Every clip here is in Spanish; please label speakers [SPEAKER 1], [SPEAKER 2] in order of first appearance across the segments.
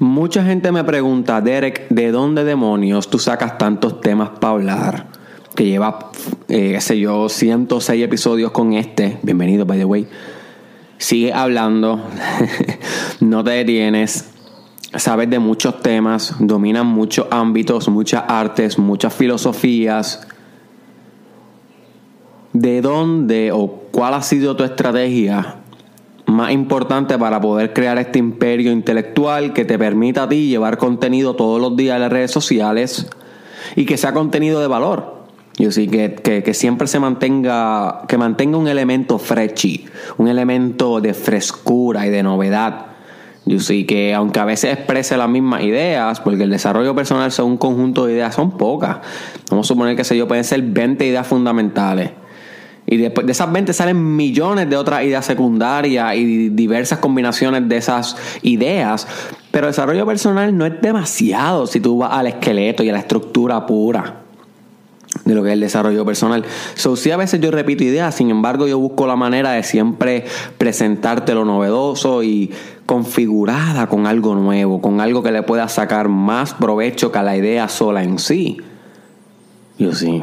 [SPEAKER 1] Mucha gente me pregunta, Derek, ¿de dónde demonios tú sacas tantos temas para hablar? Que lleva, eh, qué sé yo, 106 episodios con este. Bienvenido, by the way. Sigue hablando, no te detienes, sabes de muchos temas, dominan muchos ámbitos, muchas artes, muchas filosofías. ¿De dónde o cuál ha sido tu estrategia más importante para poder crear este imperio intelectual que te permita a ti llevar contenido todos los días en las redes sociales y que sea contenido de valor. Yo sí, que, que, siempre se mantenga, que mantenga un elemento freshy, un elemento de frescura y de novedad. Yo sí, que aunque a veces exprese las mismas ideas, porque el desarrollo personal son un conjunto de ideas, son pocas. Vamos a suponer que se pueden ser 20 ideas fundamentales y después de esas 20 salen millones de otras ideas secundarias y diversas combinaciones de esas ideas. Pero el desarrollo personal no es demasiado si tú vas al esqueleto y a la estructura pura de lo que es el desarrollo personal. So, sí, a veces yo repito ideas, sin embargo, yo busco la manera de siempre presentarte lo novedoso y configurada con algo nuevo, con algo que le pueda sacar más provecho que la idea sola en sí. Yo sí.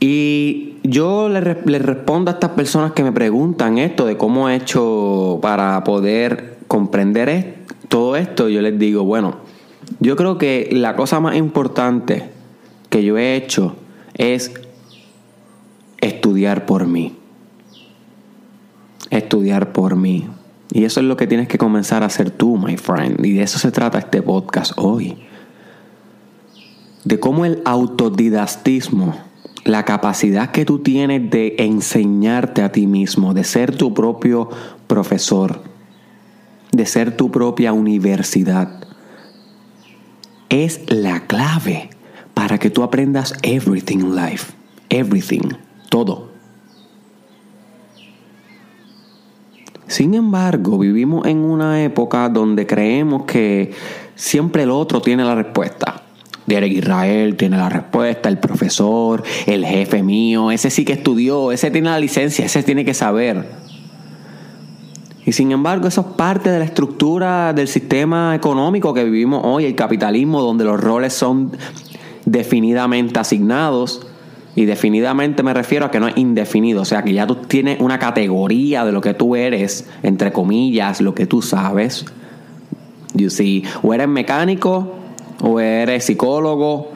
[SPEAKER 1] Y yo le, respondo a estas personas que me preguntan esto de cómo he hecho para poder comprender todo esto. Yo les digo, bueno, yo creo que la cosa más importante que yo he hecho es estudiar por mí. Estudiar por mí. Y eso es lo que tienes que comenzar a hacer tú, my friend. Y de eso se trata este podcast hoy. De cómo el autodidactismo la capacidad que tú tienes de enseñarte a ti mismo, de ser tu propio profesor, de ser tu propia universidad, es la clave para que tú aprendas everything in life. Everything. Todo. Sin embargo, vivimos en una época donde creemos que siempre el otro tiene la respuesta. Derek Israel tiene la respuesta, el profesor, el jefe mío, ese sí que estudió, ese tiene la licencia, ese tiene que saber. Y sin embargo, eso es parte de la estructura del sistema económico que vivimos hoy, el capitalismo, donde los roles son definidamente asignados. Y definidamente me refiero a que no es indefinido, o sea que ya tú tienes una categoría de lo que tú eres, entre comillas, lo que tú sabes. You see, o eres mecánico o eres psicólogo,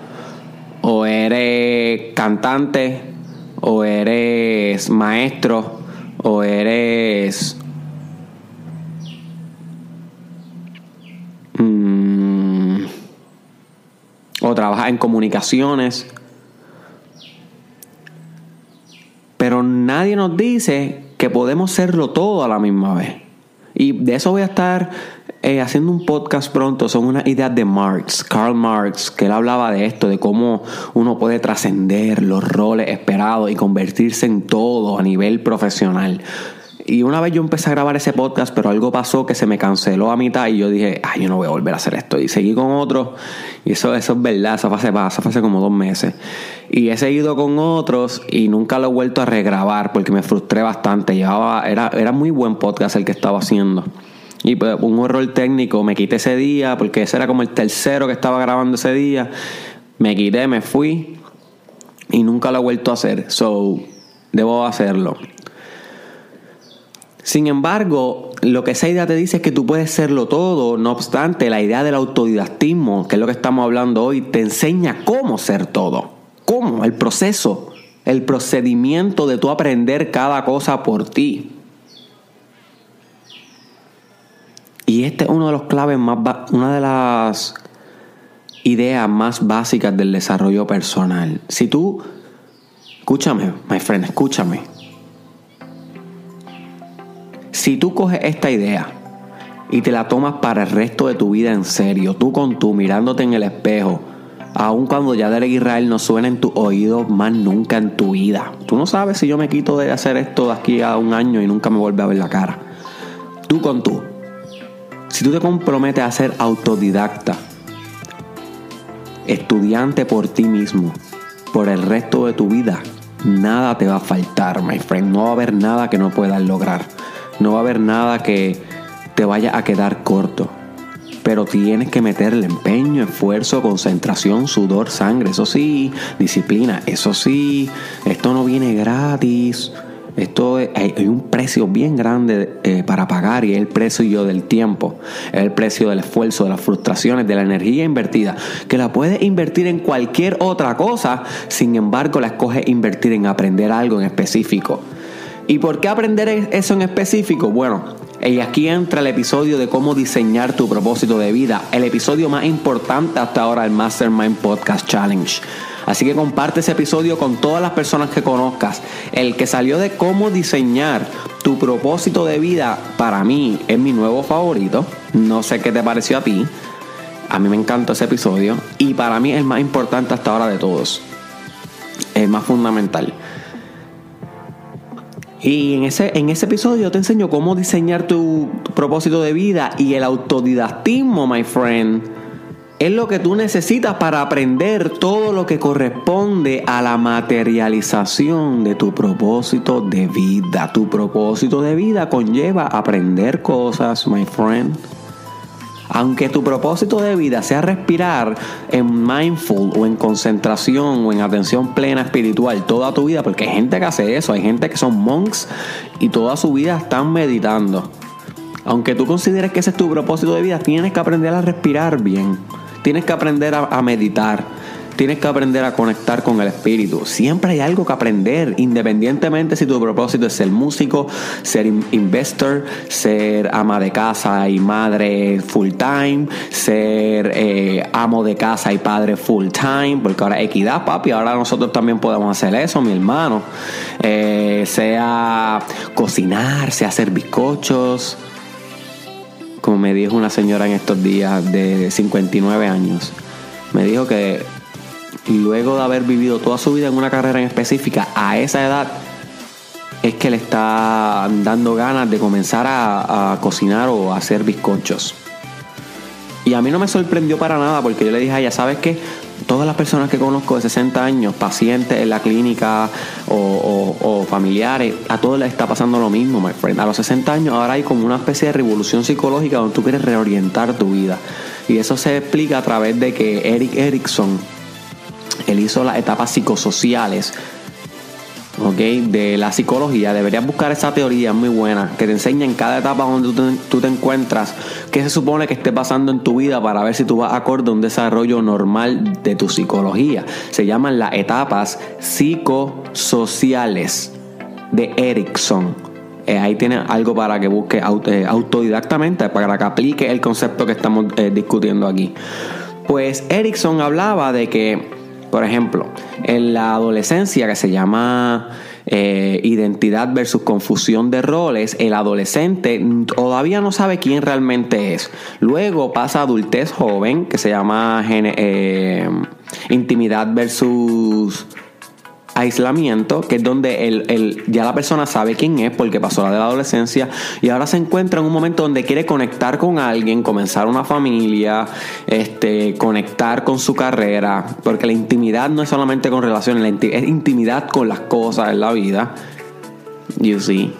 [SPEAKER 1] o eres cantante, o eres maestro, o eres... Mm, o trabajas en comunicaciones. Pero nadie nos dice que podemos serlo todo a la misma vez. Y de eso voy a estar eh, haciendo un podcast pronto son unas ideas de Marx, Karl Marx, que él hablaba de esto, de cómo uno puede trascender los roles esperados y convertirse en todo a nivel profesional. Y una vez yo empecé a grabar ese podcast, pero algo pasó que se me canceló a mitad y yo dije, ay, yo no voy a volver a hacer esto. Y seguí con otro, y eso, eso es verdad, eso fue, hace, eso fue hace como dos meses. Y he seguido con otros y nunca lo he vuelto a regrabar porque me frustré bastante. Llevaba, era, era muy buen podcast el que estaba haciendo. Y pues un error técnico, me quité ese día, porque ese era como el tercero que estaba grabando ese día. Me quité, me fui y nunca lo he vuelto a hacer. So, debo hacerlo. Sin embargo, lo que esa idea te dice es que tú puedes serlo todo. No obstante, la idea del autodidactismo, que es lo que estamos hablando hoy, te enseña cómo ser todo. ¿Cómo? El proceso, el procedimiento de tú aprender cada cosa por ti. Y este es uno de los claves más, una de las ideas más básicas del desarrollo personal. Si tú, escúchame, my friend, escúchame. Si tú coges esta idea y te la tomas para el resto de tu vida en serio, tú con tú, mirándote en el espejo, aun cuando ya Derek Israel no suena en tu oído más nunca en tu vida. Tú no sabes si yo me quito de hacer esto de aquí a un año y nunca me vuelve a ver la cara. Tú con tú si tú te comprometes a ser autodidacta, estudiante por ti mismo, por el resto de tu vida, nada te va a faltar, my friend. No va a haber nada que no puedas lograr. No va a haber nada que te vaya a quedar corto. pero tienes que meterle empeño, esfuerzo, concentración, sudor, sangre, eso sí, disciplina, eso sí, esto no viene gratis. Esto hay, un precio bien grande eh, para pagar y es el precio del tiempo, es el precio del esfuerzo, de las frustraciones, de la energía invertida, que la puedes invertir en cualquier otra cosa, sin embargo la escoges invertir en aprender algo en específico. ¿Y por qué aprender eso en específico? Bueno, y aquí entra el episodio de cómo diseñar tu propósito de vida, el episodio más importante hasta ahora del Mastermind Podcast Challenge. Así que comparte ese episodio con todas las personas que conozcas. El que salió de cómo diseñar tu propósito de vida, para mí es mi nuevo favorito. No sé qué te pareció a ti. A mí me encantó ese episodio y para mí es el más importante hasta ahora de todos. El más fundamental. Y en ese, en ese episodio te enseño cómo diseñar tu, propósito de vida y el autodidactismo, my friend, es lo que tú necesitas para aprender todo lo que corresponde a la materialización de tu propósito de vida. Tu propósito de vida conlleva aprender cosas, my friend. Aunque tu propósito de vida sea respirar en mindful o en concentración o en atención plena espiritual toda tu vida, porque hay gente que hace eso, hay gente que son monks y toda su vida están meditando. Aunque tú consideres que ese es tu propósito de vida, tienes que aprender a respirar bien, tienes que aprender a, meditar Tienes que aprender a conectar con el espíritu. Siempre hay algo que aprender, independientemente si tu propósito es ser músico, ser investor, ser ama de casa y madre full time, ser eh, amo de casa y padre full time, porque ahora equidad, papi, ahora nosotros también podemos hacer eso, mi hermano. Eh, sea cocinar, sea hacer bizcochos. Como me dijo una señora en estos días de 59 años, me dijo que luego de haber vivido toda su vida en una carrera en específica, a esa edad es que le está dando ganas de comenzar a, cocinar o a hacer bizcochos. Y a mí no me sorprendió para nada porque yo le dije a ella, ¿sabes qué? Todas las personas que conozco de 60 años, pacientes en la clínica o, familiares, a todos les está pasando lo mismo, my friend. A los 60 años ahora hay como una especie de revolución psicológica donde tú quieres reorientar tu vida. Y eso se explica a través de que Eric Erickson, él hizo las etapas psicosociales de la psicología. Deberías buscar esa teoría muy buena que te enseña en cada etapa donde tú te, encuentras qué se supone que esté pasando en tu vida para ver si tú vas acorde a un desarrollo normal de tu psicología. Se llaman las etapas psicosociales de Erickson. Eh, ahí tienes algo para que busque eh, autodidactamente, para que aplique el concepto que estamos eh, discutiendo aquí. Pues Erickson hablaba de que por ejemplo, en la adolescencia que se llama eh, identidad versus confusión de roles, el adolescente todavía no sabe quién realmente es. Luego pasa adultez joven que se llama eh, intimidad versus aislamiento, que es donde el, ya la persona sabe quién es porque pasó la de la adolescencia y ahora se encuentra en un momento donde quiere conectar con alguien, comenzar una familia, este, conectar con su carrera, porque la intimidad no es solamente con relaciones, es intimidad con las cosas en la vida. You see.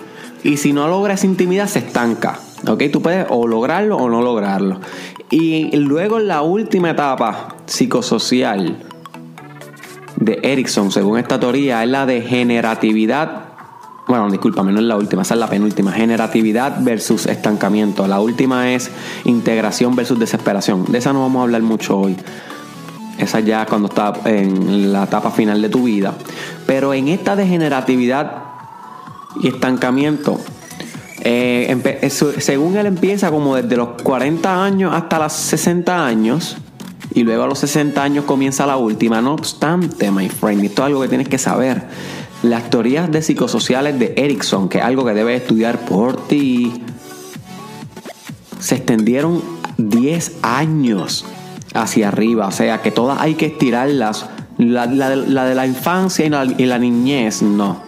[SPEAKER 1] Y si no logras intimidad, se estanca. ¿Ok? Tú puedes o lograrlo o no lograrlo. Y luego en la última etapa psicosocial, de Erickson, según esta teoría, es la de generatividad. Bueno, discúlpame, no es la última, esa es la penúltima. Generatividad versus estancamiento. La última es integración versus desesperación. De esa no vamos a hablar mucho hoy. Esa ya cuando está en la etapa final de tu vida. Pero en esta de generatividad y estancamiento, eh, según él empieza como desde los 40 años hasta los 60 años, y luego a los 60 años comienza la última. No obstante, my friend, esto es algo que tienes que saber. Las teorías de psicosociales de Erickson, que es algo que debes estudiar por ti, se extendieron 10 años hacia arriba. O sea que todas hay que estirarlas. La, de la infancia y la, y la niñez, no.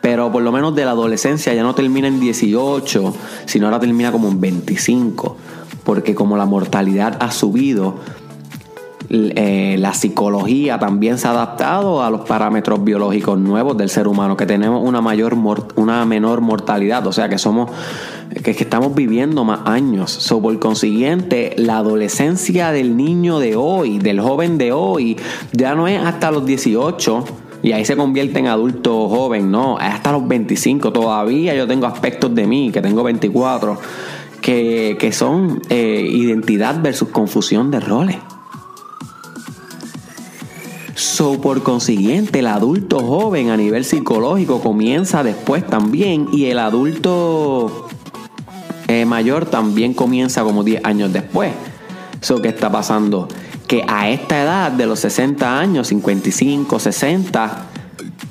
[SPEAKER 1] Pero por lo menos de la adolescencia ya no termina en 18, sino ahora termina como en 25. Porque como la mortalidad ha subido, eh, la psicología también se ha adaptado a los parámetros biológicos nuevos del ser humano, que tenemos una mayor una menor mortalidad, o sea que somos que, estamos viviendo más años. So, por consiguiente, la adolescencia del niño de hoy, del joven de hoy, ya no es hasta los 18 y ahí se convierte en adulto joven, no, hasta los 25. Todavía yo tengo aspectos de mí, que tengo 24, que, que son eh, identidad versus confusión de roles. So, por consiguiente, el adulto joven a nivel psicológico comienza después también y el adulto eh, mayor también comienza como 10 años después. So, ¿Qué está pasando? Que a esta edad de los 60 años, 55, 60,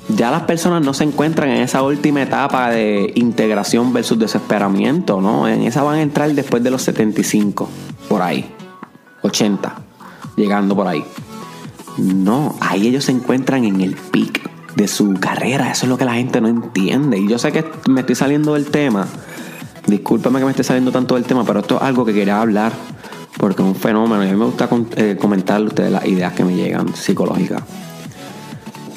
[SPEAKER 1] ya las personas no se encuentran en esa última etapa de integración versus desesperamiento, ¿no? En esa van a entrar después de los 75, por ahí, 80, llegando por ahí. No, ahí ellos se encuentran en el pic de su carrera. Eso es lo que la gente no entiende. Y yo sé que me estoy saliendo del tema. Discúlpame que me esté saliendo tanto del tema, pero esto es algo que quería hablar porque es un fenómeno. Y a mí me gusta eh, comentarle a ustedes las ideas que me llegan psicológicas.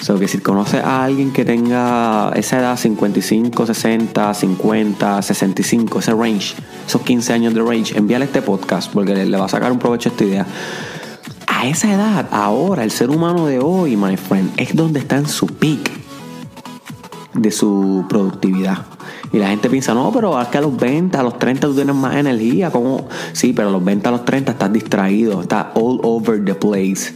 [SPEAKER 1] So, que si conoce a alguien que tenga esa edad 55, 60, 50, 65, ese range, esos 15 años de range, envíale este podcast porque le, le va a sacar un provecho a esta idea a esa edad, ahora, el ser humano de hoy, my friend, es donde está en su peak de su productividad. Y la gente piensa, no, pero es que a los 20, a los 30 tú tienes más energía. como Sí, pero a los 20, a los 30 estás distraído, estás all over the place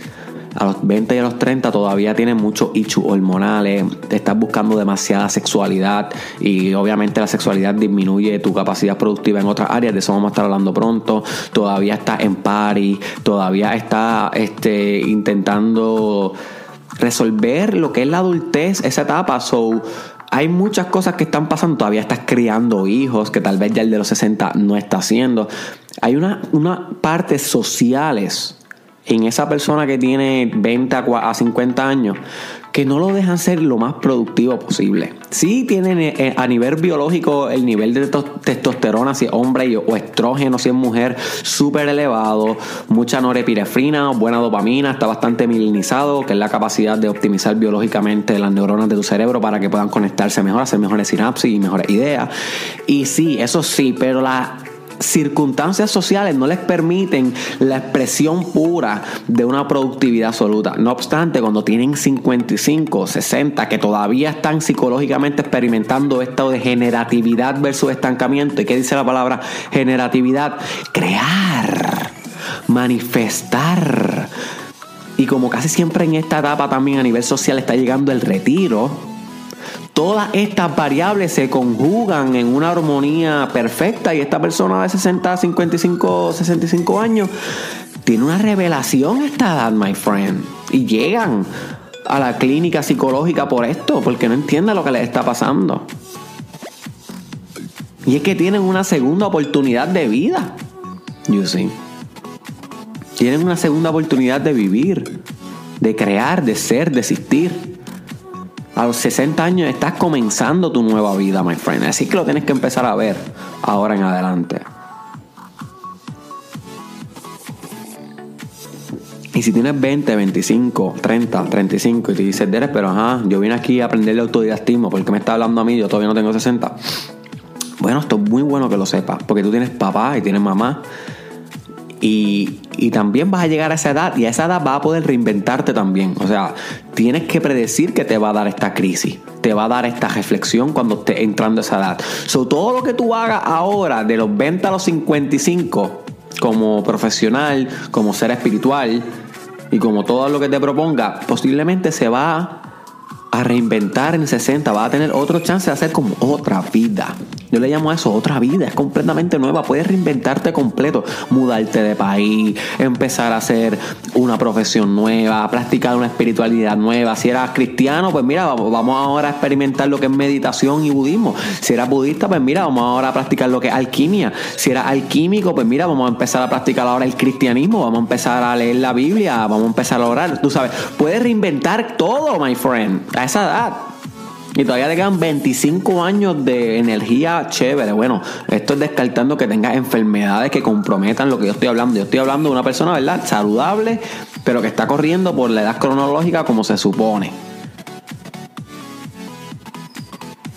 [SPEAKER 1] a los 20 y a los 30 todavía tienes muchos issues hormonales, te estás buscando demasiada sexualidad y obviamente la sexualidad disminuye tu capacidad productiva en otras áreas, de eso vamos a estar hablando pronto, todavía estás en party, todavía estás este, intentando resolver lo que es la adultez, esa etapa, so hay muchas cosas que están pasando. Todavía estás criando hijos que tal vez ya el de los 60 no está haciendo. Hay una, una partes sociales en esa persona que tiene 20 a 50 años que no lo dejan ser lo más productivo posible. Sí tienen eh, eh, a nivel biológico el nivel de testosterona si es hombre o estrógeno si es mujer súper elevado, mucha norepinefrina, buena dopamina, está bastante milinizado, que es la capacidad de optimizar biológicamente las neuronas de tu cerebro para que puedan conectarse mejor, hacer mejores sinapsis y mejores ideas. Y sí, eso sí, pero la circunstancias sociales no les permiten la expresión pura de una productividad absoluta. No obstante, cuando tienen 55, 60, que todavía están psicológicamente experimentando esto de generatividad versus estancamiento, ¿y qué dice la palabra generatividad? Crear, manifestar. Y como casi siempre en esta etapa también a nivel social está llegando el retiro, todas estas variables se conjugan en una armonía perfecta y esta persona de 60, 55, 65 años tiene una revelación esta edad, my friend. Y llegan a la clínica psicológica por esto, porque no entienden lo que les está pasando. Y es que tienen una segunda oportunidad de vida. You see. Tienen una segunda oportunidad de vivir, de crear, de ser, de existir. A los 60 años estás comenzando tu nueva vida, my friend. Así que lo tienes que empezar a ver ahora en adelante. Y si tienes 20, 25, 30, 35 y te dices, Derek, pero ajá, yo vine aquí a aprender el autodidactismo, porque me está hablando a mí? Yo todavía no tengo 60. Bueno, esto es muy bueno que lo sepas, porque tú tienes papá y tienes mamá y, también vas a llegar a esa edad y a esa edad vas a poder reinventarte también. O sea, tienes que predecir que te va a dar esta crisis, te va a dar esta reflexión cuando estés entrando a esa edad. So, todo lo que tú hagas ahora, de los 20 a los 55, como profesional, como ser espiritual y como todo lo que te proponga, posiblemente se va a reinventar en 60, va a tener otro chance de hacer como otra vida. Yo le llamo a eso otra vida, es completamente nueva. Puedes reinventarte completo, mudarte de país, empezar a hacer una profesión nueva, practicar una espiritualidad nueva. Si eras cristiano, pues mira, vamos ahora a experimentar lo que es meditación y budismo. Si eras budista, pues mira, vamos ahora a practicar lo que es alquimia. Si eras alquímico, pues mira, vamos a empezar a practicar ahora el cristianismo, vamos a empezar a leer la Biblia, vamos a empezar a orar. Tú sabes, puedes reinventar todo, my friend, a esa edad. Y todavía te quedan 25 años de energía chévere. Bueno, esto es descartando que tengas enfermedades que comprometan lo que yo estoy hablando. Yo estoy hablando de una persona, ¿verdad? Saludable, pero que está corriendo por la edad cronológica como se supone.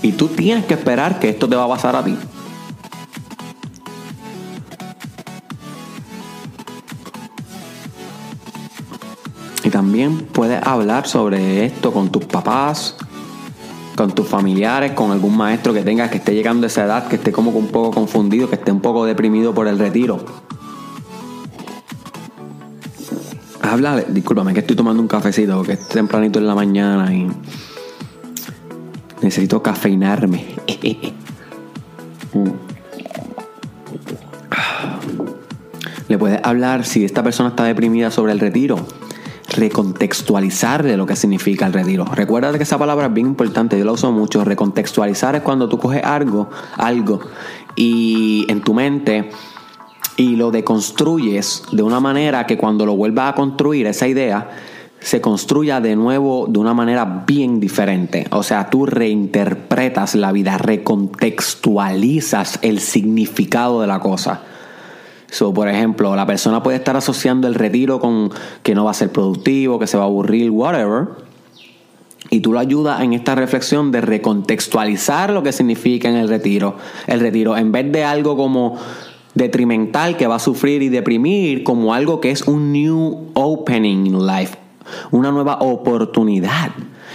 [SPEAKER 1] Y tú tienes que esperar que esto te va a pasar a ti. Y también puedes hablar sobre esto con tus papás, con tus familiares, con algún maestro que tengas que esté llegando a esa edad, que esté como un poco confundido, que esté un poco deprimido por el retiro. Habla, discúlpame que estoy tomando un cafecito porque es tempranito en la mañana y necesito cafeinarme. Le puedes hablar si esta persona está deprimida sobre el retiro recontextualizar de lo que significa el retiro. Recuerda que esa palabra es bien importante, yo la uso mucho. Recontextualizar es cuando tú coges algo, algo y en tu mente y lo deconstruyes de una manera que cuando lo vuelvas a construir esa idea se construya de nuevo de una manera bien diferente. O sea, tú reinterpretas la vida, recontextualizas el significado de la cosa. So, por ejemplo, la persona puede estar asociando el retiro con que no va a ser productivo, que se va a aburrir, whatever. Y tú lo ayudas en esta reflexión de recontextualizar lo que significa en el retiro. El retiro, en vez de algo como detrimental que va a sufrir y deprimir, como algo que es un new opening in life, una nueva oportunidad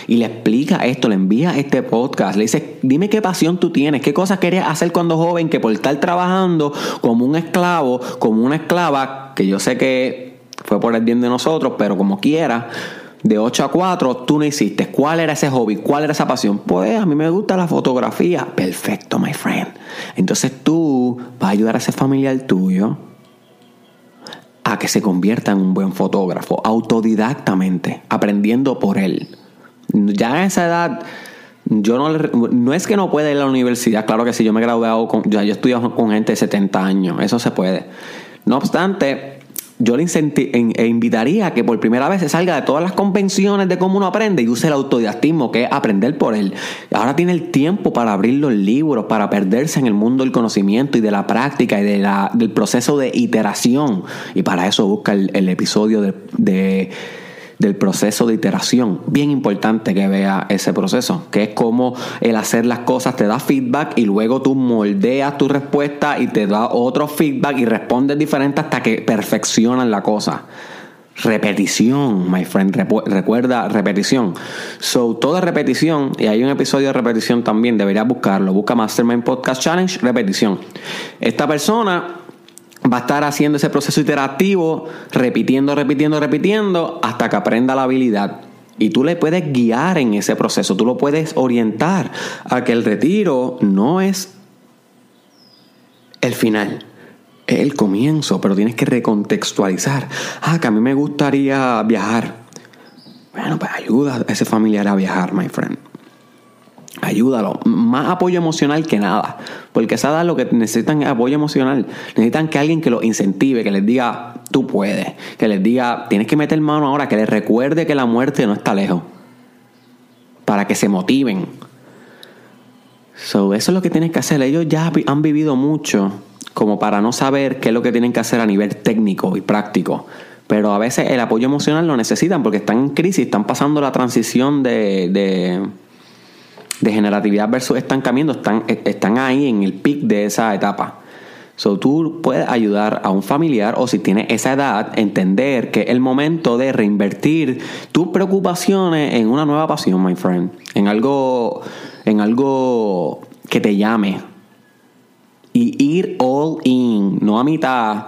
[SPEAKER 1] y le explica esto, le envía este podcast, le dice, dime qué pasión tú tienes, qué cosas querías hacer cuando joven que por estar trabajando como un esclavo, como una esclava, que yo sé que fue por el bien de nosotros, pero como quiera, de 8 a 4 tú no hiciste. ¿Cuál era ese hobby? ¿Cuál era esa pasión? Pues a mí me gusta la fotografía. Perfecto, my friend. Entonces tú vas a ayudar a ese familiar tuyo a que se convierta en un buen fotógrafo, autodidactamente, aprendiendo por él ya a esa edad, yo no, no es que no pueda ir a la universidad, claro que sí, yo me he graduado, con, yo he estudiado con gente de 70 años, eso se puede. No obstante, yo le e invitaría a que por primera vez se salga de todas las convenciones de cómo uno aprende y use el autodidactismo, que es aprender por él. Ahora tiene el tiempo para abrir los libros, para perderse en el mundo del conocimiento y de la práctica y de la, del proceso de iteración. Y para eso busca el, episodio de del proceso de iteración. Bien importante que vea ese proceso, que es como el hacer las cosas te da feedback y luego tú moldeas tu respuesta y te da otro feedback y respondes diferente hasta que perfeccionan la cosa. Repetición, my friend, recuerda repetición. So, toda repetición, y hay un episodio de repetición también, deberías buscarlo. Busca Mastermind Podcast Challenge, repetición. Esta persona va a estar haciendo ese proceso iterativo, repitiendo, repitiendo, repitiendo, hasta que aprenda la habilidad. Y tú le puedes guiar en ese proceso, tú lo puedes orientar a que el retiro no es el final, es el comienzo, pero tienes que recontextualizar. Ah, que a mí me gustaría viajar. Bueno, pues ayuda a ese familiar a viajar, my friend. Ayúdalo. Más apoyo emocional que nada. Porque esa edad lo que necesitan es apoyo emocional. Necesitan que alguien que los incentive, que les diga, tú puedes. Que les diga, tienes que meter mano ahora, que les recuerde que la muerte no está lejos. Para que se motiven. So, eso es lo que tienes que hacer. Ellos ya han vivido mucho como para no saber qué es lo que tienen que hacer a nivel técnico y práctico. Pero a veces el apoyo emocional lo necesitan porque están en crisis, están pasando la transición de generatividad versus estancamiento están, están ahí en el pic de esa etapa. So, tú puedes ayudar a un familiar o si tienes esa edad, entender que es el momento de reinvertir tus preocupaciones en una nueva pasión, my friend. En algo, en algo que te llame. Y ir all in, no a mitad.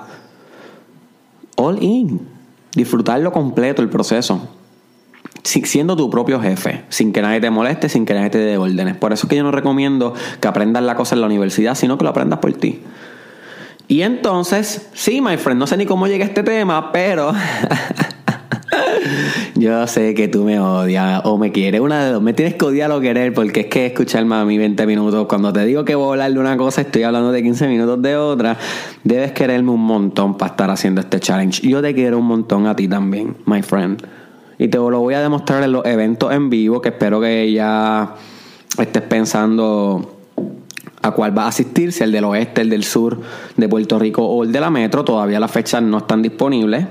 [SPEAKER 1] All in. Disfrutarlo completo el proceso siendo tu propio jefe, sin que nadie te moleste, sin que nadie te dé órdenes. Por eso es que yo no recomiendo que aprendas la cosa en la universidad, sino que lo aprendas por ti. Y entonces, sí, my friend, no sé ni cómo llegué a este tema, pero yo sé que tú me odias o me quieres. Una de dos, me tienes que odiar o querer, porque es que escucharme a mí 20 minutos. Cuando te digo que voy a hablar de una cosa, estoy hablando de 15 minutos de otra. Debes quererme un montón para estar haciendo este challenge. Yo te quiero un montón a ti también, my friend. Y te lo voy a demostrar en los eventos en vivo, que espero que ya estés pensando a cuál va a asistir, si el del oeste, el del sur de Puerto Rico o el de la metro. Todavía las fechas no están disponibles.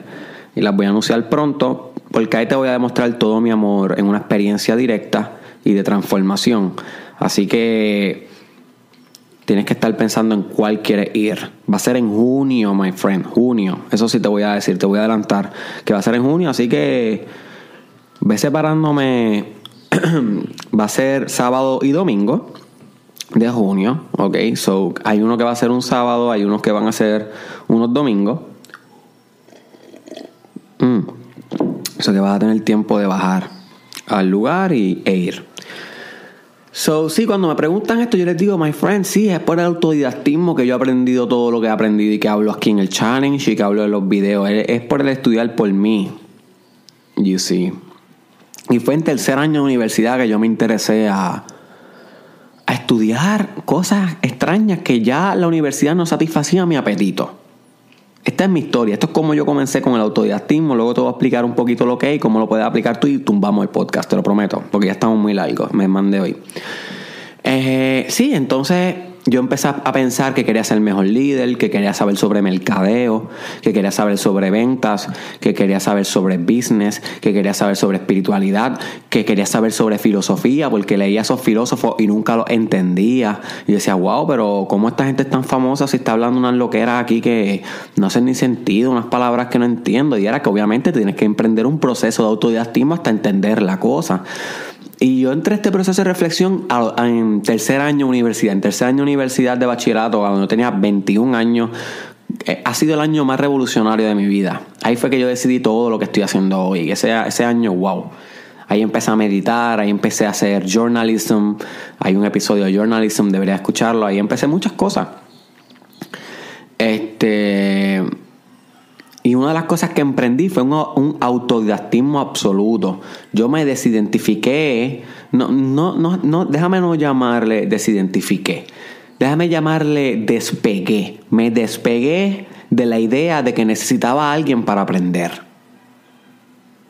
[SPEAKER 1] y las voy a anunciar pronto porque ahí te voy a demostrar todo mi amor en una experiencia directa y de transformación. Así que tienes que estar pensando en cuál quieres ir. Va a ser en junio, my friend, junio. Eso sí te voy a decir, te voy a adelantar que va a ser en junio, así que ve separándome. va a ser sábado y domingo de junio, ok. So hay uno que va a ser un sábado, hay unos que van a ser unos domingos. Mm. Eso que vas a tener tiempo de bajar al lugar y, e ir. So, sí, cuando me preguntan esto, yo les digo, my friend, sí, es por el autodidactismo que yo he aprendido todo lo que he aprendido y que hablo aquí en el challenge y que hablo en los videos. Es por el estudiar por mí. You see. Y fue en tercer año de universidad que yo me interesé a, a estudiar cosas extrañas que ya la universidad no satisfacía mi apetito. Esta es mi historia. Esto es como yo comencé con el autodidactismo. Luego te voy a explicar un poquito lo que es y cómo lo puedes aplicar tú y tumbamos el podcast, te lo prometo. Porque ya estamos muy largos. Me mandé hoy. Eh, sí, entonces yo empecé a pensar que quería ser mejor líder, que quería saber sobre mercadeo, que quería saber sobre ventas, que quería saber sobre business, que quería saber sobre espiritualidad, que quería saber sobre filosofía, porque leía a esos filósofos y nunca los entendía. Y decía, wow, pero ¿cómo esta gente es tan famosa si está hablando unas loqueras aquí que no hacen ni sentido, unas palabras que no entiendo? Y era que obviamente tienes que emprender un proceso de autodidactismo hasta entender la cosa. Y yo entré a este proceso de reflexión en tercer año universidad, en tercer año universidad de bachillerato, cuando tenía 21 años. Eh, ha sido el año más revolucionario de mi vida. Ahí fue que yo decidí todo lo que estoy haciendo hoy. Ese, ese año, wow. Ahí empecé a meditar, ahí empecé a hacer journalism. Hay un episodio de journalism, debería escucharlo. Ahí empecé muchas cosas. Este y una de las cosas que emprendí fue un, autodidactismo absoluto. Yo me desidentifiqué, no, no, no, no, déjame no llamarle desidentifiqué, déjame llamarle despegué. Me despegué de la idea de que necesitaba a alguien para aprender.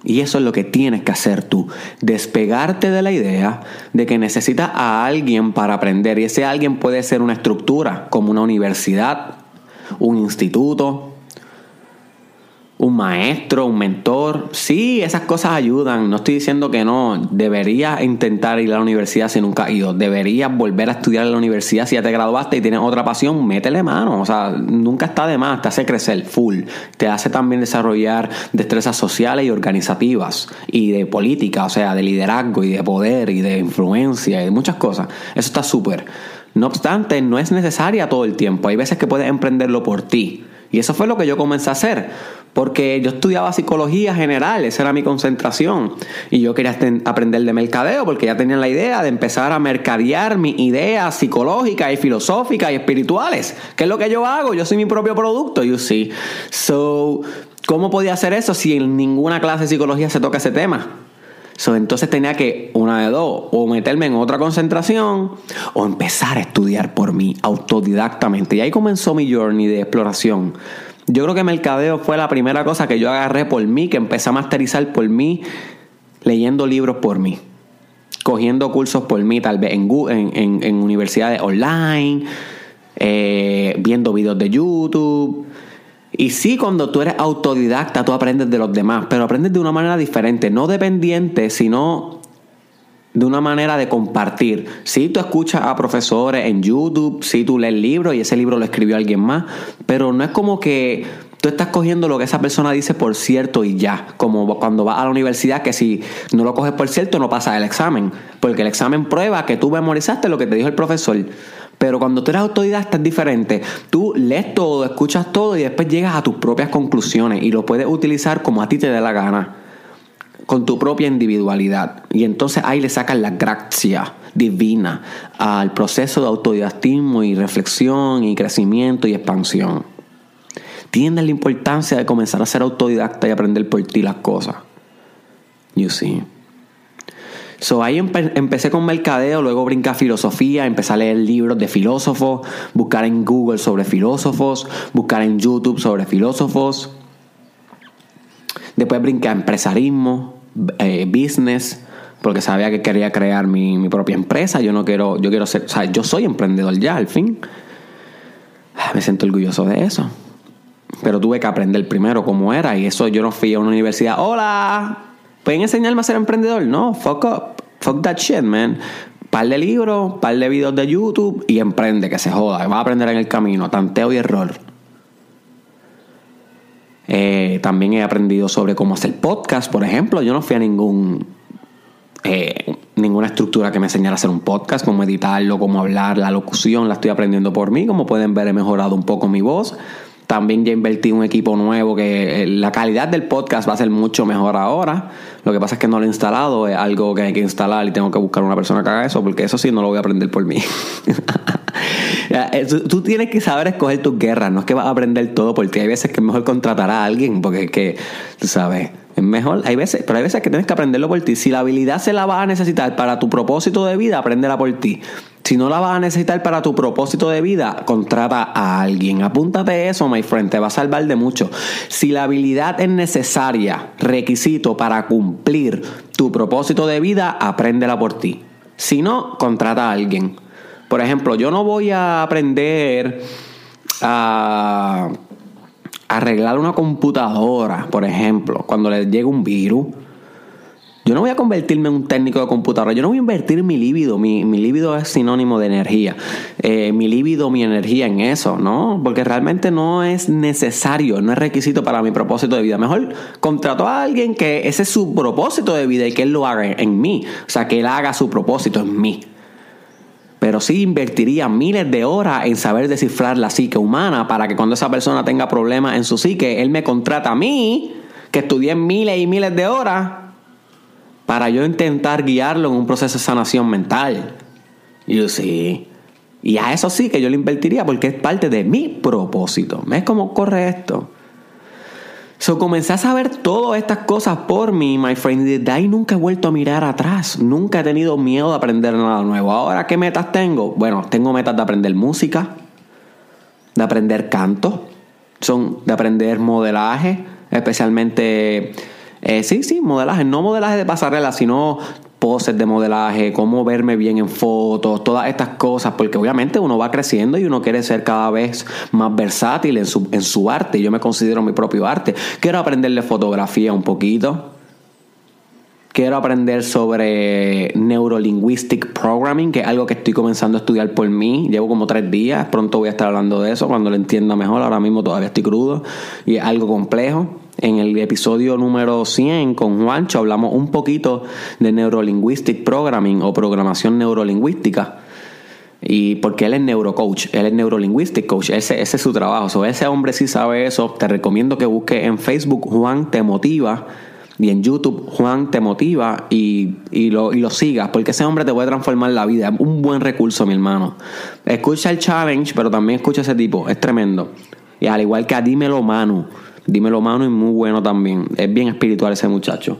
[SPEAKER 1] Y eso es lo que tienes que hacer tú. Despegarte de la idea de que necesitas a alguien para aprender. Y ese alguien puede ser una estructura, como una universidad, un instituto, un maestro, un mentor. Sí, esas cosas ayudan. No estoy diciendo que no. Deberías intentar ir a la universidad si nunca has ido. Deberías volver a estudiar en la universidad si ya te graduaste y tienes otra pasión. Métele mano. O sea, nunca está de más. Te hace crecer full. Te hace también desarrollar destrezas sociales y organizativas. Y de política, o sea, de liderazgo y de poder y de influencia y de muchas cosas. Eso está súper. No obstante, no es necesaria todo el tiempo. Hay veces que puedes emprenderlo por ti. Y eso fue lo que yo comencé a hacer porque yo estudiaba psicología general, esa era mi concentración. Y yo quería aprender de mercadeo porque ya tenía la idea de empezar a mercadear mis ideas psicológicas y filosóficas y espirituales. ¿Qué es lo que yo hago? Yo soy mi propio producto, you see. So, ¿cómo podía hacer eso si en ninguna clase de psicología se toca ese tema? So, entonces tenía que, una de dos, o meterme en otra concentración o empezar a estudiar por mí, autodidactamente. Y ahí comenzó mi journey de exploración yo creo que mercadeo fue la primera cosa que yo agarré por mí, que empecé a masterizar por mí, leyendo libros por mí, cogiendo cursos por mí, tal vez en, en, universidades online, eh, viendo videos de YouTube. Y sí, cuando tú eres autodidacta, tú aprendes de los demás, pero aprendes de una manera diferente, no dependiente, sino de una manera de compartir. Si tú escuchas a profesores en YouTube, si tú lees libros y ese libro lo escribió alguien más, pero no es como que tú estás cogiendo lo que esa persona dice por cierto y ya, como cuando vas a la universidad que si no lo coges por cierto no pasas el examen, porque el examen prueba que tú memorizaste lo que te dijo el profesor. Pero cuando tú eres autodidacta es diferente. Tú lees todo, escuchas todo y después llegas a tus propias conclusiones y lo puedes utilizar como a ti te dé la gana con tu propia individualidad. Y entonces ahí le sacas la gracia divina al proceso de autodidactismo y reflexión y crecimiento y expansión. Tienes la importancia de comenzar a ser autodidacta y aprender por ti las cosas. You see. So ahí empecé con mercadeo, luego brinqué a filosofía, empecé a leer libros de filósofos, buscar en Google sobre filósofos, buscar en YouTube sobre filósofos. Después brinqué a empresarismo, eh, business, porque sabía que quería crear mi, propia empresa. Yo no quiero, yo quiero ser, o sea, yo soy emprendedor ya, al fin. Ah, me siento orgulloso de eso. pero tuve que aprender primero cómo era y eso yo no fui a una universidad, hola, ¿pueden enseñarme a ser emprendedor? No, fuck up, fuck that shit, man. Par de libros, par de videos de YouTube y emprende, que se joda, va a aprender en el camino, tanteo y error. Eh, también he aprendido sobre cómo hacer podcast, por ejemplo. Yo no fui a ningún eh, ninguna estructura que me enseñara a hacer un podcast, cómo editarlo, cómo hablar, la locución la estoy aprendiendo por mí. Como pueden ver, he mejorado un poco mi voz. También ya invertí un equipo nuevo que eh, la calidad del podcast va a ser mucho mejor ahora. Lo que pasa es que no lo he instalado, es algo que hay que instalar y tengo que buscar una persona que haga eso, porque eso sí no lo voy a aprender por mí. Tú tienes que saber escoger tus guerras, no es que vas a aprender todo, porque hay veces que es mejor contratar a alguien, porque es que, tú sabes, es mejor, hay veces, pero hay veces que tienes que aprenderlo por ti. Si la habilidad se la vas a necesitar para tu propósito de vida, apréndela por ti. Si no la vas a necesitar para tu propósito de vida, contrata a alguien. Apúntate eso, my friend, te va a salvar de mucho. Si la habilidad es necesaria, requisito para cumplir tu propósito de vida, apréndela por ti. Si no, contrata a alguien. Por ejemplo, yo no voy a aprender a arreglar una computadora, por ejemplo, cuando le llega un virus. Yo no voy a convertirme en un técnico de computadora. Yo no voy a invertir mi líbido. Mi, mi líbido es sinónimo de energía. Eh, mi líbido, mi energía en eso, ¿no? Porque realmente no es necesario, no es requisito para mi propósito de vida. Mejor contrato a alguien que ese es su propósito de vida y que él lo haga en mí. O sea, que él haga su propósito en mí pero sí invertiría miles de horas en saber descifrar la psique humana para que cuando esa persona tenga problemas en su psique, él me contrata a mí, que estudié miles y miles de horas, para yo intentar guiarlo en un proceso de sanación mental. Yo sí. Y a eso sí que yo le invertiría porque es parte de mi propósito. ¿Ves cómo corre esto? So comencé a saber todas estas cosas por mí, my friend, y desde ahí nunca he vuelto a mirar atrás. Nunca he tenido miedo de aprender nada nuevo. Ahora, ¿qué metas tengo? Bueno, tengo metas de aprender música, de aprender canto, son de aprender modelaje, especialmente, eh, sí, sí, modelaje, no modelaje de pasarela, sino poses de modelaje, cómo verme bien en fotos, todas estas cosas, porque obviamente uno va creciendo y uno quiere ser cada vez más versátil en su, en su arte. Yo me considero mi propio arte. Quiero aprenderle fotografía un poquito. Quiero aprender sobre Neurolinguistic Programming, que es algo que estoy comenzando a estudiar por mí. Llevo como tres días, pronto voy a estar hablando de eso cuando lo entienda mejor. Ahora mismo todavía estoy crudo y es algo complejo. En el episodio número 100 con Juancho hablamos un poquito de Neurolinguistic Programming o programación neurolingüística. Y porque él es neurocoach, él es neurolinguistic coach, ese, ese es su trabajo. ese hombre sí sabe eso. Te recomiendo que busques en Facebook Juan Te Motiva y en YouTube Juan Te Motiva y, y, lo, y lo sigas, porque ese hombre te puede transformar la vida. Es un buen recurso, mi hermano. Escucha el challenge, pero también escucha ese tipo, es tremendo. Y al igual que a Dímelo Manu. Dímelo Manu es muy bueno también. Es bien espiritual ese muchacho.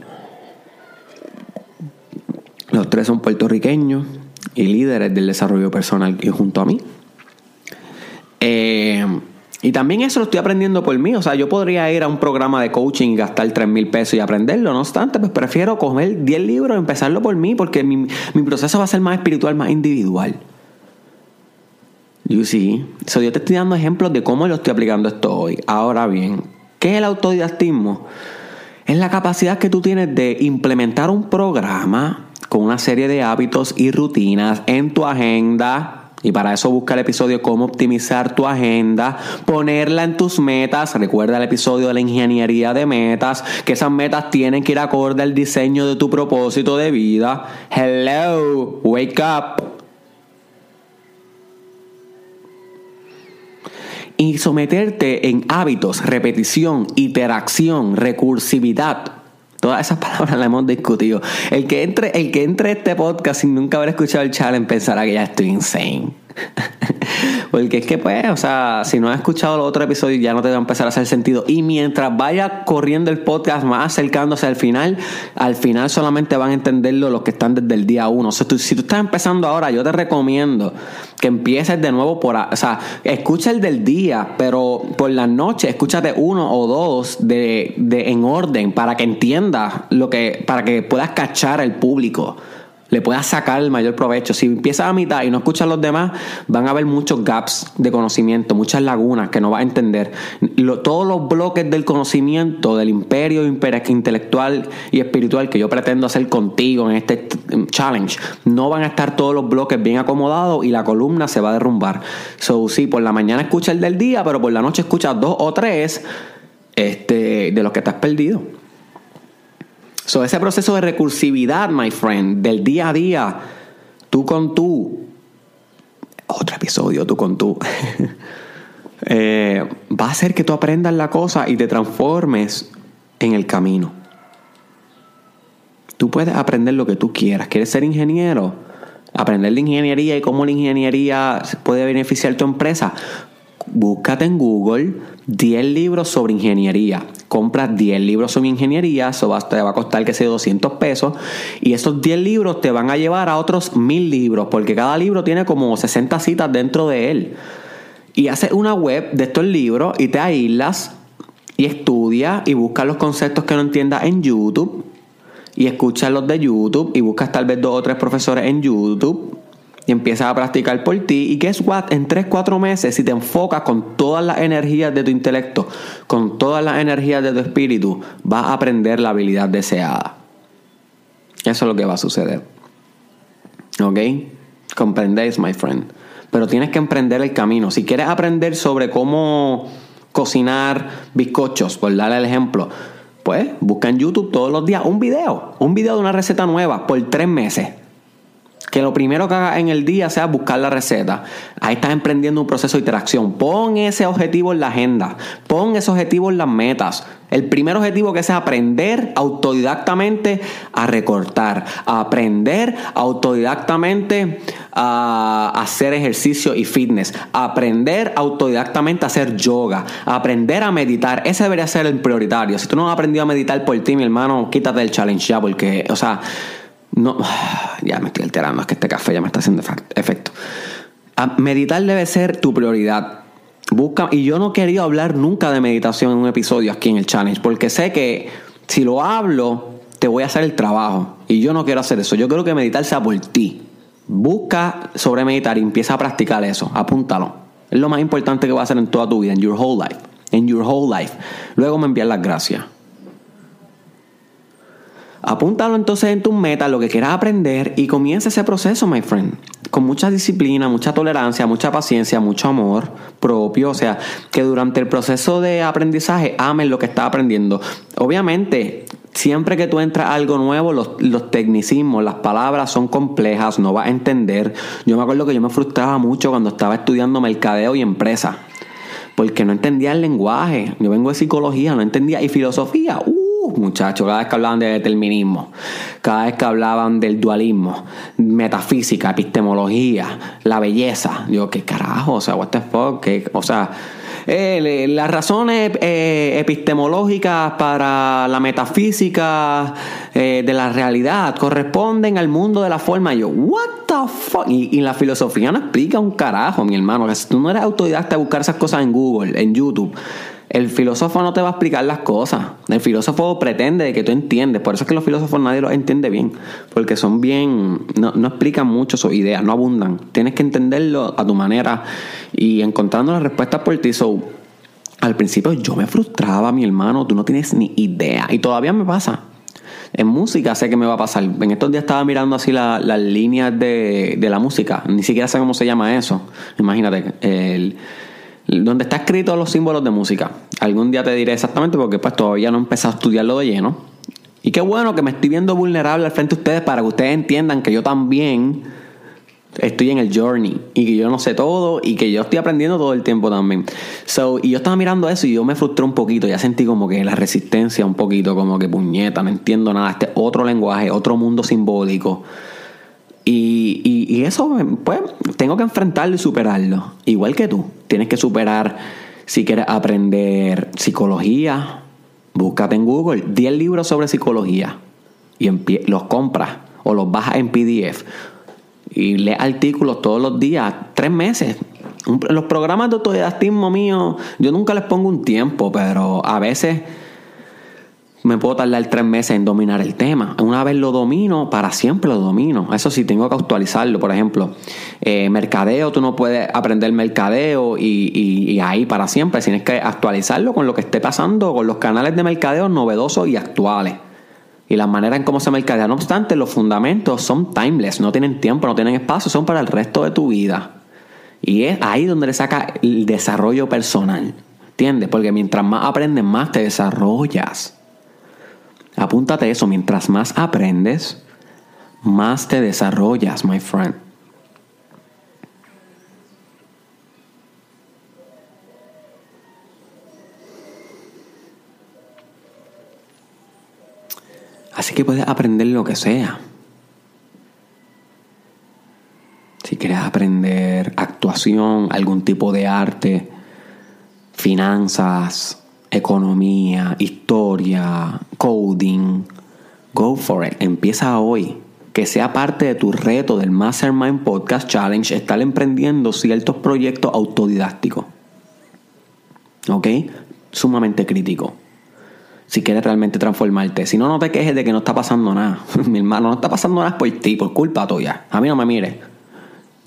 [SPEAKER 1] Los tres son puertorriqueños y líderes del desarrollo personal y junto a mí. Eh, y también eso lo estoy aprendiendo por mí. O sea, yo podría ir a un programa de coaching y gastar 3 mil pesos y aprenderlo. No obstante, pues prefiero coger 10 libros y empezarlo por mí porque mi, mi proceso va a ser más espiritual, más individual. You see. So, yo te estoy dando ejemplos de cómo lo estoy aplicando esto hoy. Ahora bien, ¿Qué es el autodidactismo? Es la capacidad que tú tienes de implementar un programa con una serie de hábitos y rutinas en tu agenda. Y para eso busca el episodio Cómo optimizar tu agenda, ponerla en tus metas. Recuerda el episodio de la ingeniería de metas, que esas metas tienen que ir acorde al diseño de tu propósito de vida. Hello, wake up. Y someterte en hábitos, repetición, interacción, recursividad. Todas esas palabras las hemos discutido. El que entre, el que entre este podcast sin nunca haber escuchado el challenge pensará que ya estoy insane. Porque es que, pues, o sea, si no has escuchado los otros episodios, ya no te va a empezar a hacer sentido. Y mientras vaya corriendo el podcast más acercándose al final, al final solamente van a entenderlo los que están desde el día uno. O sea, si tú estás empezando ahora, yo te recomiendo que empieces de nuevo por, o sea, escucha el del día, pero por la noche escúchate uno o dos de, de en orden para que entiendas lo que, para que puedas cachar al público le puedas sacar el mayor provecho. Si empiezas a mitad y no escuchas a los demás, van a haber muchos gaps de conocimiento, muchas lagunas que no vas a entender. todos los bloques del conocimiento, del imperio intelectual y espiritual que yo pretendo hacer contigo en este challenge, no van a estar todos los bloques bien acomodados y la columna se va a derrumbar. So, sí, por la mañana escucha el del día, pero por la noche escucha dos o tres este, de los que estás perdido. So, ese proceso de recursividad, my friend, del día a día, tú con tú, otro episodio, tú con tú, eh, va a hacer que tú aprendas la cosa y te transformes en el camino. Tú puedes aprender lo que tú quieras. ¿Quieres ser ingeniero? Aprender la ingeniería y cómo la ingeniería puede beneficiar tu empresa búscate en Google 10 libros sobre ingeniería. Compras 10 libros sobre ingeniería, eso te va a costar que sea 200 pesos. Y esos 10 libros te van a llevar a otros 1000 libros, porque cada libro tiene como 60 citas dentro de él. Y haces una web de estos libros y te aíslas y estudia y buscas los conceptos que no entiendas en YouTube. Y escuchas los de YouTube y buscas tal vez dos o tres profesores en YouTube y empiezas a practicar por ti. Y guess what? En 3, 4 meses, si te enfocas con todas las energías de tu intelecto, con todas las energías de tu espíritu, vas a aprender la habilidad deseada. Eso es lo que va a suceder. ¿Ok? Comprendéis, my friend. Pero tienes que emprender el camino. Si quieres aprender sobre cómo cocinar bizcochos, por darle el ejemplo, pues busca en YouTube todos los días un video. Un video de una receta nueva por tres meses que lo primero que hagas en el día sea buscar la receta. Ahí estás emprendiendo un proceso de interacción. Pon ese objetivo en la agenda. Pon ese objetivo en las metas. El primer objetivo que es aprender autodidactamente a recortar, a aprender autodidactamente a hacer ejercicio y fitness, aprender autodidactamente a hacer yoga, aprender a meditar. Ese debería ser el prioritario. Si tú no has aprendido a meditar por ti, mi hermano, quítate el challenge ya, porque, o sea, no, ya me estoy alterando, es que este café ya me está haciendo efecto. Ah, meditar debe ser tu prioridad. Busca, y yo no querido hablar nunca de meditación en un episodio aquí en el challenge, porque sé que si lo hablo, te voy a hacer el trabajo. Y yo no quiero hacer eso. Yo quiero que meditar sea por ti. Busca sobre meditar y empieza a practicar eso. Apúntalo. Es lo más importante que vas a hacer en toda tu vida, en your whole life. En your whole life. Luego me envías las gracias. Apúntalo entonces en tus metas, lo que quieras aprender y comienza ese proceso, my friend. Con mucha disciplina, mucha tolerancia, mucha paciencia, mucho amor propio. O sea, que durante el proceso de aprendizaje ames lo que estás aprendiendo. Obviamente, siempre que tú entras a algo nuevo, los, los, tecnicismos, las palabras son complejas, no vas a entender. Yo me acuerdo que yo me frustraba mucho cuando estaba estudiando mercadeo y empresa. Porque no entendía el lenguaje. Yo vengo de psicología, no entendía. Y filosofía, uh, muchachos, cada vez que hablaban de determinismo, cada vez que hablaban del dualismo, metafísica, epistemología, la belleza, digo, ¿qué carajo? O sea, what the fuck? O sea, eh, las razones eh, epistemológicas para la metafísica eh, de la realidad corresponden al mundo de la forma. Yo, what the fuck? Y, la filosofía no explica un carajo, mi hermano. Si tú no eres autodidacta a buscar esas cosas en Google, en YouTube, el filósofo no te va a explicar las cosas. El filósofo pretende que tú entiendes. Por eso es que los filósofos nadie los entiende bien. Porque son bien. No, explican mucho sus ideas, no abundan. Tienes que entenderlo a tu manera y encontrando las respuestas por ti. So, al principio yo me frustraba, mi hermano. Tú no tienes ni idea. Y todavía me pasa. En música sé que me va a pasar. En estos días estaba mirando así las líneas de, de la música. Ni siquiera sé cómo se llama eso. Imagínate. El donde está escrito los símbolos de música. Algún día te diré exactamente porque pues todavía no he empezado a estudiarlo de lleno. Y qué bueno que me estoy viendo vulnerable al frente de ustedes para que ustedes entiendan que yo también estoy en el journey y que yo no sé todo y que yo estoy aprendiendo todo el tiempo también. So, y yo estaba mirando eso y yo me frustré un poquito, ya sentí como que la resistencia un poquito, como que puñeta, no entiendo nada, este otro lenguaje, otro mundo simbólico. Y, eso, pues, tengo que enfrentarlo y superarlo. Igual que tú. Tienes que superar, si quieres aprender psicología, búscate en Google 10 libros sobre psicología y los compras o los bajas en PDF y lees artículos todos los días, tres meses. Los programas de autodidactismo mío, yo nunca les pongo un tiempo, pero a veces me puedo tardar tres meses en dominar el tema. Una vez lo domino, para siempre lo domino. Eso sí, tengo que actualizarlo. Por ejemplo, eh, mercadeo, tú no puedes aprender mercadeo y, ahí para siempre. Tienes que actualizarlo con lo que esté pasando, con los canales de mercadeo novedosos y actuales. Y la manera en cómo se mercadea. No obstante, los fundamentos son timeless, no tienen tiempo, no tienen espacio, son para el resto de tu vida. Y es ahí donde le saca el desarrollo personal. ¿Entiendes? Porque mientras más aprendes, más te desarrollas. Apúntate eso, mientras más aprendes, más te desarrollas, my friend. Así que puedes aprender lo que sea. Si quieres aprender actuación, algún tipo de arte, finanzas, economía, historia, coding, go for it. Empieza hoy. Que sea parte de tu reto del Mastermind Podcast Challenge estar emprendiendo ciertos proyectos autodidácticos. ¿Ok? Sumamente crítico. Si quieres realmente transformarte. Si no, no te quejes de que no está pasando nada. Mi hermano, no está pasando nada por ti, por culpa tuya. A mí no me mires.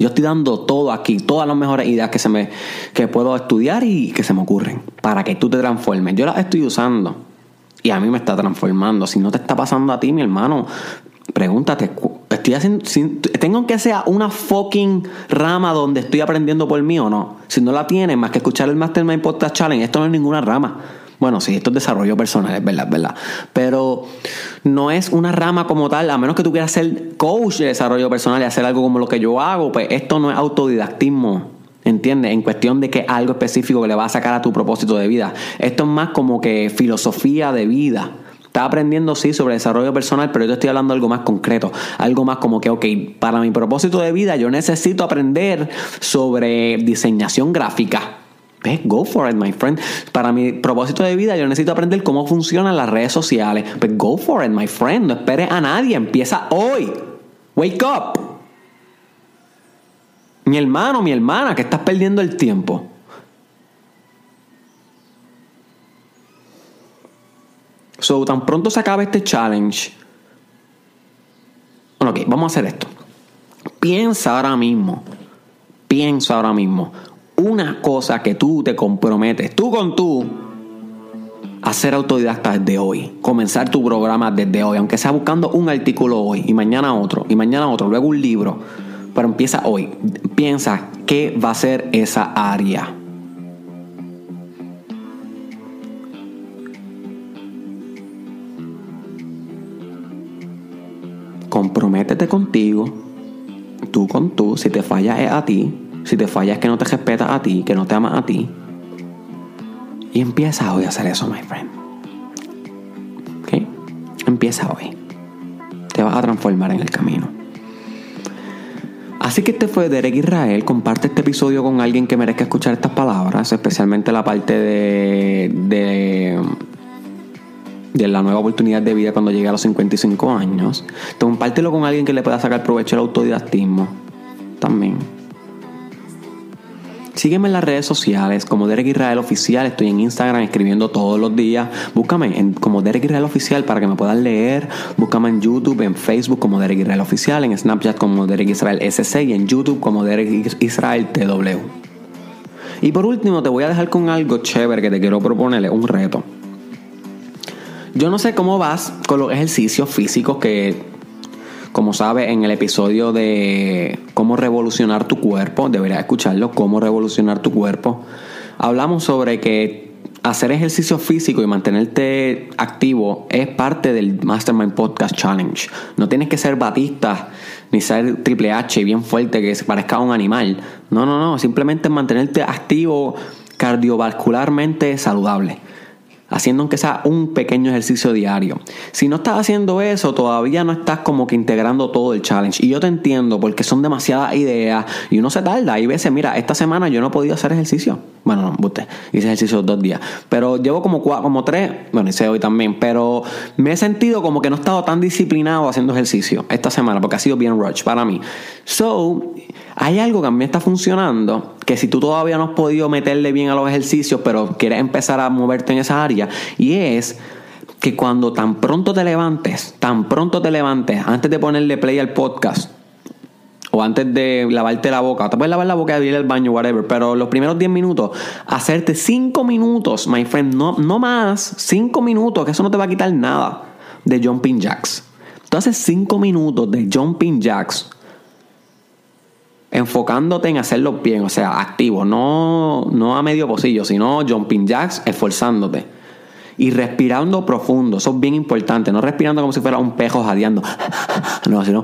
[SPEAKER 1] Yo estoy dando todo aquí, todas las mejores ideas que, se me, que puedo estudiar y que se me ocurren para que tú te transformes. Yo las estoy usando y a mí me está transformando. Si no te está pasando a ti, mi hermano, pregúntate, estoy haciendo, tengo que sea una fucking rama donde estoy aprendiendo por mí o no. Si no la tienes, más que escuchar el Mastermind Podcast Challenge, esto no es ninguna rama. Bueno, sí, esto es desarrollo personal, es verdad, es verdad. Pero no es una rama como tal, a menos que tú quieras ser coach de desarrollo personal y hacer algo como lo que yo hago, pues esto no es autodidactismo. ¿Entiendes? En cuestión de que algo específico que le va a sacar a tu propósito de vida. Esto es más como que filosofía de vida. Estás aprendiendo, sí, sobre desarrollo personal, pero yo estoy hablando de algo más concreto. Algo más como que, ok, para mi propósito de vida yo necesito aprender sobre diseñación gráfica. Go for it, my friend. Para mi propósito de vida, yo necesito aprender cómo funcionan las redes sociales. Pues go for it, my friend. No esperes a nadie. Empieza hoy. Wake up. Mi hermano, mi hermana, que estás perdiendo el tiempo. So, tan pronto se acabe este challenge. Bueno, ok, vamos a hacer esto. Piensa ahora mismo. Piensa ahora mismo una cosa que tú te comprometes, tú con tú, a ser autodidacta desde hoy. Comenzar tu programa desde hoy, aunque sea buscando un artículo hoy y mañana otro y mañana otro, luego un libro. Pero empieza hoy. Piensa qué va a ser esa área. Comprométete contigo, tú con tú, si te falla es a ti, si te fallas que no te respetas a ti, que no te amas a ti. Y empieza hoy a hacer eso, my friend. ¿Ok? Empieza hoy. Te vas a transformar en el camino. Así que este fue Derek Israel. Comparte este episodio con alguien que merezca escuchar estas palabras, especialmente la parte de, de, de la nueva oportunidad de vida cuando llegue a los 55 años. compártelo con alguien que le pueda sacar provecho del autodidactismo también. Sígueme en las redes sociales como Derek Israel Oficial. Estoy en Instagram escribiendo todos los días. Búscame en, como Derek Israel Oficial para que me puedan leer. Búscame en YouTube, en Facebook como Derek Israel Oficial, en Snapchat como Derek Israel SC y en YouTube como Derek Israel TW. Y por último, te voy a dejar con algo chévere que te quiero proponerle, un reto. Yo no sé cómo vas con los ejercicios físicos que como sabes, en el episodio de cómo revolucionar tu cuerpo, deberías escucharlo, cómo revolucionar tu cuerpo, hablamos sobre que hacer ejercicio físico y mantenerte activo es parte del Mastermind Podcast Challenge. No tienes que ser batista ni ser triple H bien fuerte que se parezca a un animal. No, no, no. Simplemente mantenerte activo cardiovascularmente saludable haciendo aunque sea un pequeño ejercicio diario. Si no estás haciendo eso, todavía no estás como que integrando todo el challenge. Y yo te entiendo porque son demasiadas ideas y uno se tarda. Hay veces, mira, esta semana yo no he podido hacer ejercicio. Bueno, no, usted, hice ejercicio dos días. Pero llevo como cuatro, como tres, bueno, hice hoy también. Pero me he sentido como que no he estado tan disciplinado haciendo ejercicio esta semana porque ha sido bien rush para mí. So, hay algo que a mí está funcionando, que si tú todavía no has podido meterle bien a los ejercicios, pero quieres empezar a moverte en esa área, y es que cuando tan pronto te levantes, tan pronto te levantes, antes de ponerle play al podcast, o antes de lavarte la boca, te puedes lavar la boca y ir al baño, whatever, pero los primeros 10 minutos, hacerte 5 minutos, my friend, no, no más, 5 minutos, que eso no te va a quitar nada de jumping jacks. Entonces 5 minutos de jumping jacks enfocándote en hacerlo bien, o sea, activo, no, no a medio pocillo, sino jumping jacks, esforzándote. Y respirando profundo, eso es bien importante, no respirando como si fuera un pejo jadeando, no, sino...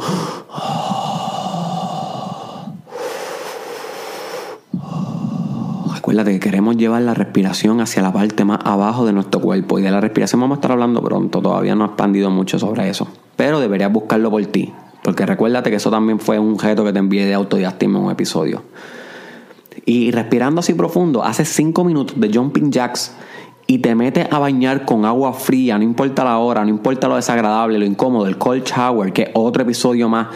[SPEAKER 1] Recuerda que queremos llevar la respiración hacia la parte más abajo de nuestro cuerpo y de la respiración vamos a estar hablando pronto, todavía no he expandido mucho sobre eso, pero deberías buscarlo por ti, porque recuérdate que eso también fue un objeto que te envié de autodidáctico en un episodio. Y respirando así profundo, haces 5 minutos de jumping jacks y te metes a bañar con agua fría, no importa la hora, no importa lo desagradable, lo incómodo, el cold shower, que es otro episodio más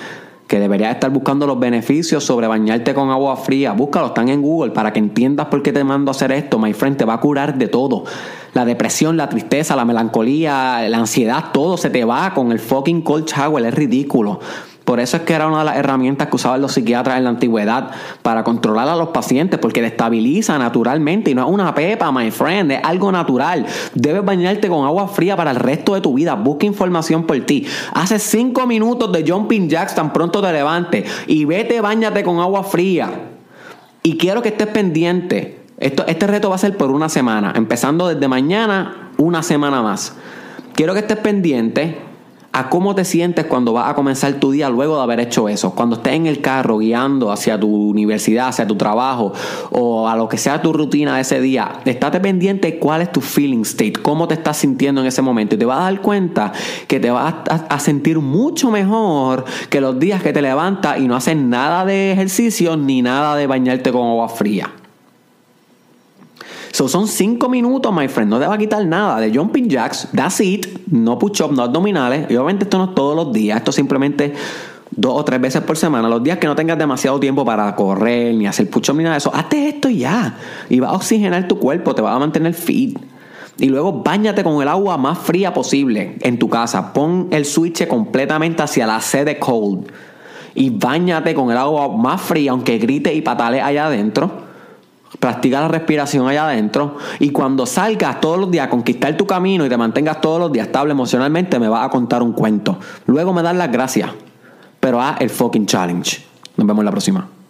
[SPEAKER 1] que deberías estar buscando los beneficios sobre bañarte con agua fría. Búscalo, están en Google para que entiendas por qué te mando a hacer esto. My friend, te va a curar de todo. La depresión, la tristeza, la melancolía, la ansiedad, todo se te va con el fucking cold shower. Es ridículo. Por eso es que era una de las herramientas que usaban los psiquiatras en la antigüedad para controlar a los pacientes, porque destabiliza naturalmente y no es una pepa, my friend, es algo natural. Debes bañarte con agua fría para el resto de tu vida. Busca información por ti. Hace cinco minutos de jumping jacks tan pronto te levantes y vete, bañate con agua fría. Y quiero que estés pendiente. Esto, este reto va a ser por una semana, empezando desde mañana, una semana más. Quiero que estés pendiente a cómo te sientes cuando vas a comenzar tu día luego de haber hecho eso. Cuando estés en el carro guiando hacia tu universidad, hacia tu trabajo o a lo que sea tu rutina de ese día, estate pendiente cuál es tu feeling state, cómo te estás sintiendo en ese momento y te vas a dar cuenta que te vas a, sentir mucho mejor que los días que te levantas y no haces nada de ejercicio ni nada de bañarte con agua fría. So, son 5 minutos, my friend. No te va a quitar nada de jumping jacks. That's it. No push-up, no abdominales. Y obviamente esto no es todos los días. Esto simplemente dos o tres veces por semana. Los días que no tengas demasiado tiempo para correr ni hacer push-up ni nada de eso. Hazte esto ya. Y va a oxigenar tu cuerpo. Te va a mantener fit. Y luego bañate con el agua más fría posible en tu casa. Pon el switch completamente hacia la sede cold. Y bañate con el agua más fría, aunque grite y patale allá adentro practica la respiración allá adentro y cuando salgas todos los días a conquistar tu camino y te mantengas todos los días estable emocionalmente, me vas a contar un cuento. Luego me das las gracias, pero haz el fucking challenge. Nos vemos la próxima.